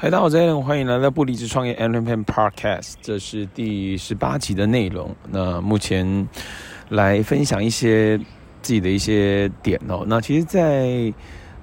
嗨，大家好，我是 Allen，欢迎来到不离职创业 Allen Peng Podcast，这是第十八集的内容。那目前来分享一些自己的一些点哦。那其实在，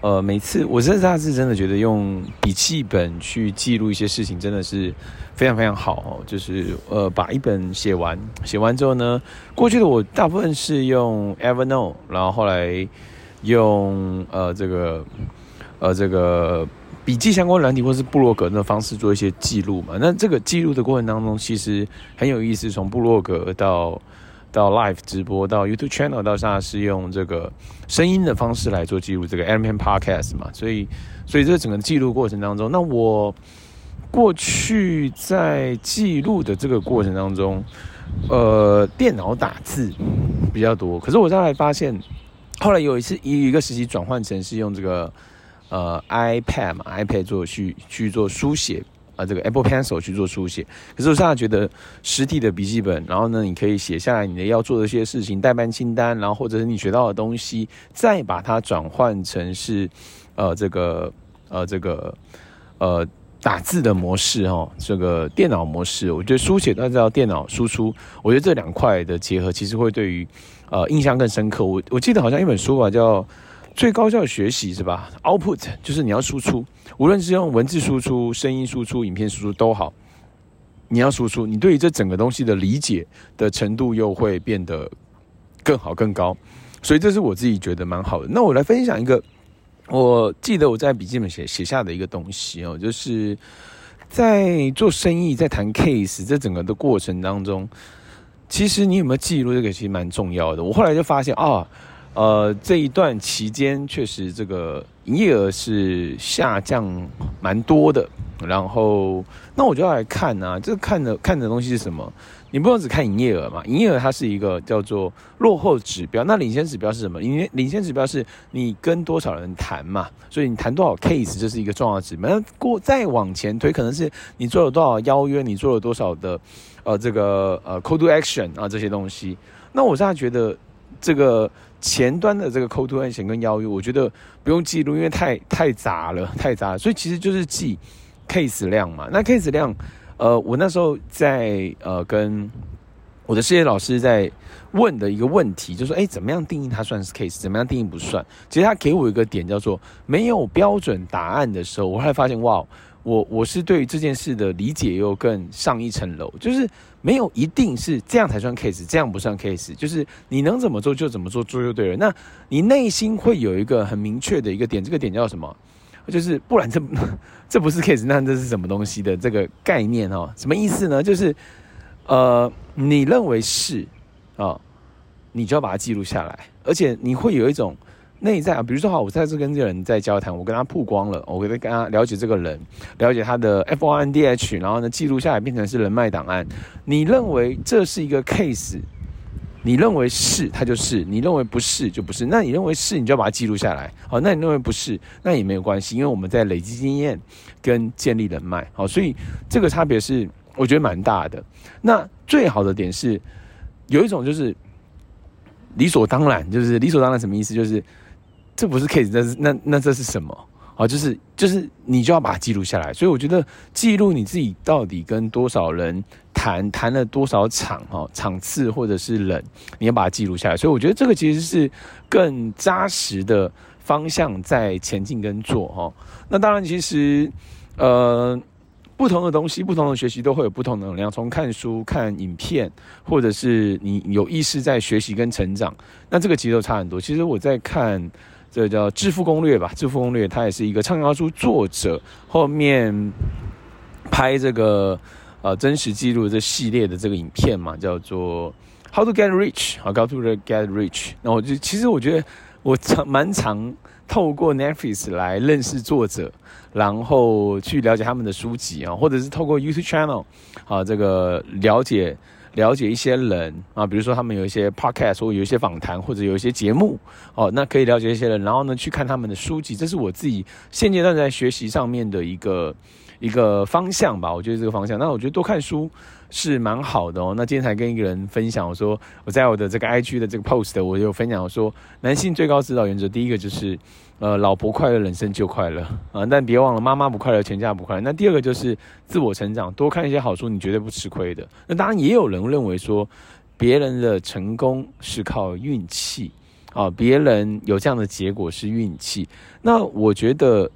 呃每次我这大致真的觉得用笔记本去记录一些事情，真的是非常非常好哦。就是呃把一本写完，写完之后呢，过去的我大部分是用 Evernote，然后后来用呃这个呃这个。笔记相关软体或是部落格的方式做一些记录嘛？那这个记录的过程当中，其实很有意思。从部落格到到 live 直播，到 YouTube channel，到现在是用这个声音的方式来做记录，这个 Allen Peng Podcast 嘛。所以，所以这整个记录过程当中，那我过去在记录的这个过程当中，呃，电脑打字比较多。可是我后来发现，后来有一次一一个时期转换成是用这个。呃，iPad 嘛，iPad 做去去做书写啊，这个 Apple Pencil 去做书写。可是我现在觉得实体的笔记本，然后呢，你可以写下来你的要做的一些事情、代办清单，然后或者是你学到的东西，再把它转换成是呃这个呃这个呃打字的模式哈，这个电脑模式。我觉得书写都要电脑输出，我觉得这两块的结合其实会对于呃印象更深刻。我我记得好像一本书吧叫。最高效学习是吧？Output 就是你要输出，无论是用文字输出、声音输出、影片输出都好，你要输出，你对于这整个东西的理解的程度又会变得更好、更高。所以这是我自己觉得蛮好的。那我来分享一个，我记得我在笔记本写写下的一个东西哦，就是在做生意、在谈 case 这整个的过程当中，其实你有没有记录这个其实蛮重要的。我后来就发现啊。呃，这一段期间确实这个营业额是下降蛮多的，然后那我就要来看啊，这看的看的东西是什么？你不能只看营业额嘛，营业额它是一个叫做落后指标，那领先指标是什么？领领先指标是你跟多少人谈嘛，所以你谈多少 case 这是一个重要指标。那过再往前推，可能是你做了多少邀约，你做了多少的呃这个呃 call to action 啊这些东西。那我现在觉得。这个前端的这个 call to action 跟邀约，我觉得不用记录，因为太太杂了，太杂了。所以其实就是记 case 量嘛。那 case 量，呃，我那时候在呃跟我的事业老师在问的一个问题，就是说，哎，怎么样定义它算是 case，怎么样定义不算？其实他给我一个点叫做没有标准答案的时候，我后来发现，哇。我我是对于这件事的理解又更上一层楼，就是没有一定是这样才算 case，这样不算 case，就是你能怎么做就怎么做，做就对了。那你内心会有一个很明确的一个点，这个点叫什么？就是不然这 这不是 case，那这是什么东西的这个概念哦？什么意思呢？就是呃，你认为是啊，你就要把它记录下来，而且你会有一种。内在啊，比如说，好，我在这跟这个人在交谈，我跟他曝光了，我跟他跟他了解这个人，了解他的 F O N D H，然后呢，记录下来变成是人脉档案。你认为这是一个 case？你认为是，它就是；你认为不是，就不是。那你认为是，你就要把它记录下来。好，那你认为不是，那也没有关系，因为我们在累积经验跟建立人脉。好，所以这个差别是我觉得蛮大的。那最好的点是，有一种就是理所当然，就是理所当然什么意思？就是。这不是 case，那是那那这是什么？哦，就是就是你就要把它记录下来。所以我觉得记录你自己到底跟多少人谈，谈了多少场哈场次或者是人，你要把它记录下来。所以我觉得这个其实是更扎实的方向在前进跟做哈。那当然，其实呃不同的东西，不同的学习都会有不同的能量。从看书、看影片，或者是你有意识在学习跟成长，那这个其实都差很多。其实我在看。这叫《致富攻略》吧，《致富攻略》它也是一个畅销书作者后面拍这个呃真实记录这系列的这个影片嘛，叫做 How to Get Rich 啊，How to Get Rich。那我就其实我觉得我常蛮常透过 Netflix 来认识作者，然后去了解他们的书籍啊，或者是透过 YouTube Channel 啊这个了解。了解一些人啊，比如说他们有一些 podcast 或有一些访谈或者有一些节目哦，那可以了解一些人，然后呢去看他们的书籍，这是我自己现阶段在学习上面的一个一个方向吧。我觉得这个方向，那我觉得多看书是蛮好的哦。那今天才跟一个人分享，我说我在我的这个 IG 的这个 post，我有分享我说，男性最高指导原则，第一个就是呃，老婆快乐，人生就快乐啊。但别忘了，妈妈不快乐，全家不快乐。那第二个就是自我成长，多看一些好书，你绝对不吃亏的。那当然也有人认为说，别人的成功是靠运气。啊，别人有这样的结果是运气，那我觉得，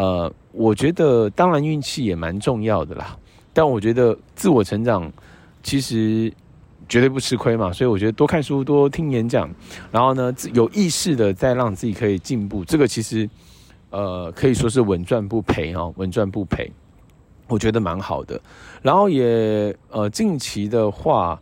呃，我觉得当然运气也蛮重要的啦，但我觉得自我成长其实绝对不吃亏嘛，所以我觉得多看书、多听演讲，然后呢，有意识的再让自己可以进步，这个其实呃可以说是稳赚不赔哦，稳赚不赔，我觉得蛮好的。然后也呃近期的话。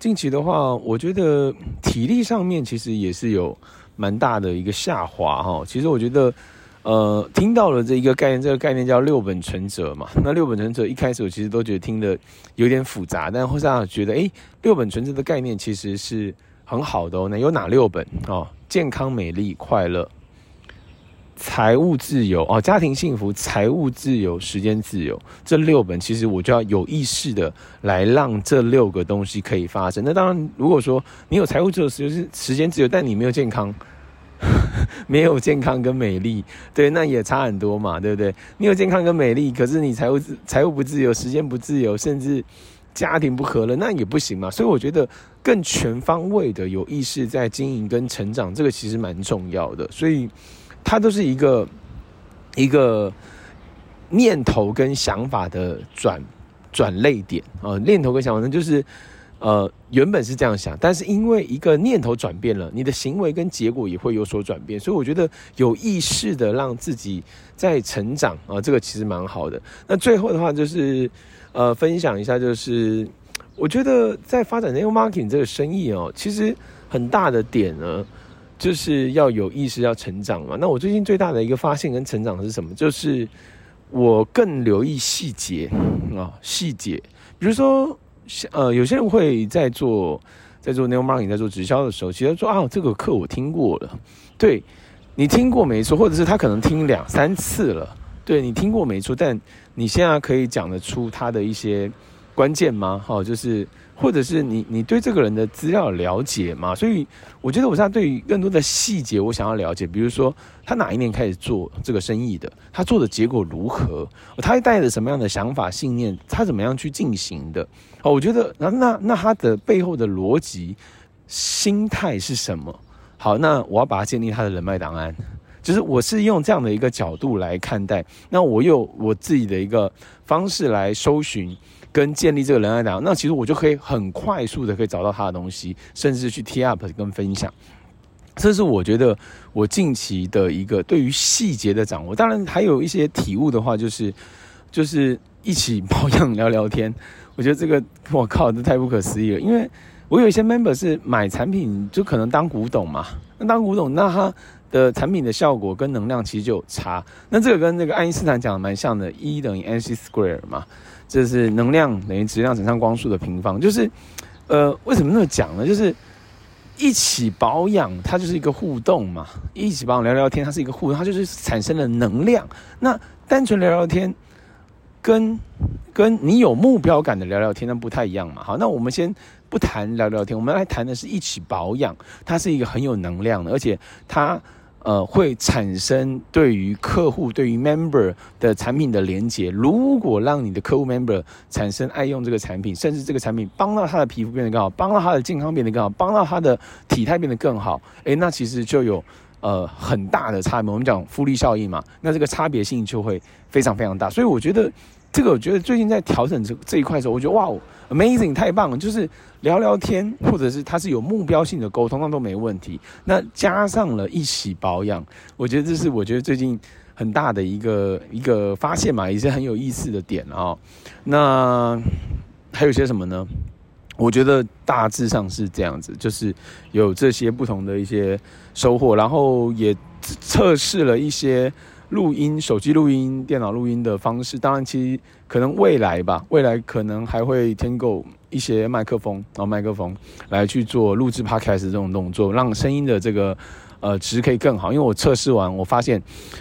近期的话，我觉得体力上面其实也是有蛮大的一个下滑哈。其实我觉得，呃，听到了这一个概念，这个概念叫六本存折嘛。那六本存折一开始我其实都觉得听的有点复杂，但后来觉得，诶，六本存折的概念其实是很好的哦。那有哪六本哦？健康、美丽、快乐。财务自由哦，家庭幸福、财务自由、时间自由，这六本其实我就要有意识的来让这六个东西可以发生。那当然，如果说你有财务自由、时时间自由，但你没有健康，没有健康跟美丽，对，那也差很多嘛，对不对？你有健康跟美丽，可是你财务财务不自由、时间不自由，甚至家庭不和了，那也不行嘛。所以我觉得更全方位的有意识在经营跟成长，这个其实蛮重要的。所以。它都是一个一个念头跟想法的转转类点啊，念头跟想法呢，就是呃原本是这样想，但是因为一个念头转变了，你的行为跟结果也会有所转变，所以我觉得有意识的让自己在成长啊，这个其实蛮好的。那最后的话就是呃分享一下，就是我觉得在发展 neo Marketing 这个生意哦，其实很大的点呢。就是要有意识，要成长嘛。那我最近最大的一个发现跟成长是什么？就是我更留意细节啊，细节。比如说，呃，有些人会在做在做 neo marketing 在做直销的时候，其实说啊，这个课我听过了。对，你听过没错，或者是他可能听两三次了。对，你听过没错，但你现在可以讲得出他的一些关键吗？哦，就是。或者是你你对这个人的资料了解吗？所以我觉得我现在对于更多的细节，我想要了解。比如说他哪一年开始做这个生意的，他做的结果如何，他带着什么样的想法信念，他怎么样去进行的？哦，我觉得那那那他的背后的逻辑心态是什么？好，那我要把它建立他的人脉档案，就是我是用这样的一个角度来看待。那我有我自己的一个方式来搜寻。跟建立这个人来讲，那其实我就可以很快速的可以找到他的东西，甚至去 tee up 跟分享。这是我觉得我近期的一个对于细节的掌握。当然还有一些体悟的话，就是就是一起保养聊聊天。我觉得这个我靠，这太不可思议了。因为我有一些 member 是买产品就可能当古董嘛，那当古董，那他的产品的效果跟能量其实就有差。那这个跟那个爱因斯坦讲的蛮像的，E 等于 mc square 嘛。这是能量等于质量乘上光速的平方，就是，呃，为什么那么讲呢？就是一起保养，它就是一个互动嘛。一起保养聊聊天，它是一个互动，它就是产生了能量。那单纯聊聊天，跟跟你有目标感的聊聊天，那不太一样嘛。好，那我们先不谈聊聊天，我们来谈的是一起保养，它是一个很有能量的，而且它。呃，会产生对于客户、对于 member 的产品的连结。如果让你的客户 member 产生爱用这个产品，甚至这个产品帮到他的皮肤变得更好，帮到他的健康变得更好，帮到他的体态变得更好，诶，那其实就有呃很大的差别。我们讲复利效应嘛，那这个差别性就会非常非常大。所以我觉得。这个我觉得最近在调整这这一块的时候，我觉得哇，amazing，太棒了！就是聊聊天，或者是他是有目标性的沟通，那都没问题。那加上了一起保养，我觉得这是我觉得最近很大的一个一个发现嘛，也是很有意思的点啊。那还有些什么呢？我觉得大致上是这样子，就是有这些不同的一些收获，然后也测试了一些。录音、手机录音、电脑录音的方式，当然其实可能未来吧，未来可能还会添购一些麦克风，然后麦克风来去做录制 Podcast 这种动作，让声音的这个呃，值可以更好。因为我测试完，我发现，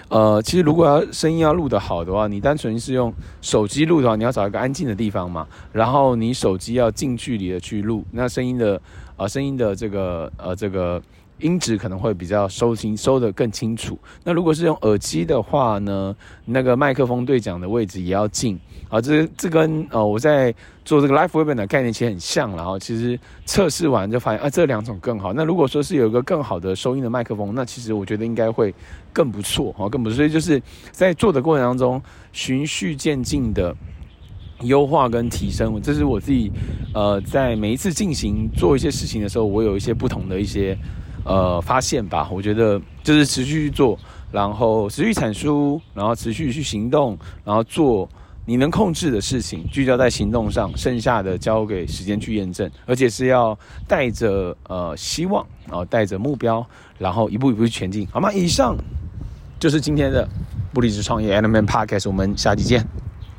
呃，其实如果要声音要录得好的话，你单纯是用手机录的话，你要找一个安静的地方嘛，然后你手机要近距离的去录，那声音的，呃，声音的这个，呃，这个。音质可能会比较收清，收得更清楚。那如果是用耳机的话呢，那个麦克风对讲的位置也要近啊。这这跟呃我在做这个 live w e b i n 的概念其实很像，然后其实测试完就发现啊，这两种更好。那如果说是有一个更好的收音的麦克风，那其实我觉得应该会更不错啊，更不错。所以就是在做的过程当中，循序渐进的优化跟提升，这是我自己呃在每一次进行做一些事情的时候，我有一些不同的一些。呃，发现吧，我觉得就是持续去做，然后持续产出，然后持续去行动，然后做你能控制的事情，聚焦在行动上，剩下的交给时间去验证，而且是要带着呃希望，然后带着目标，然后一步一步去前进，好吗？以上就是今天的不离职创业 Element Podcast，我们下期见。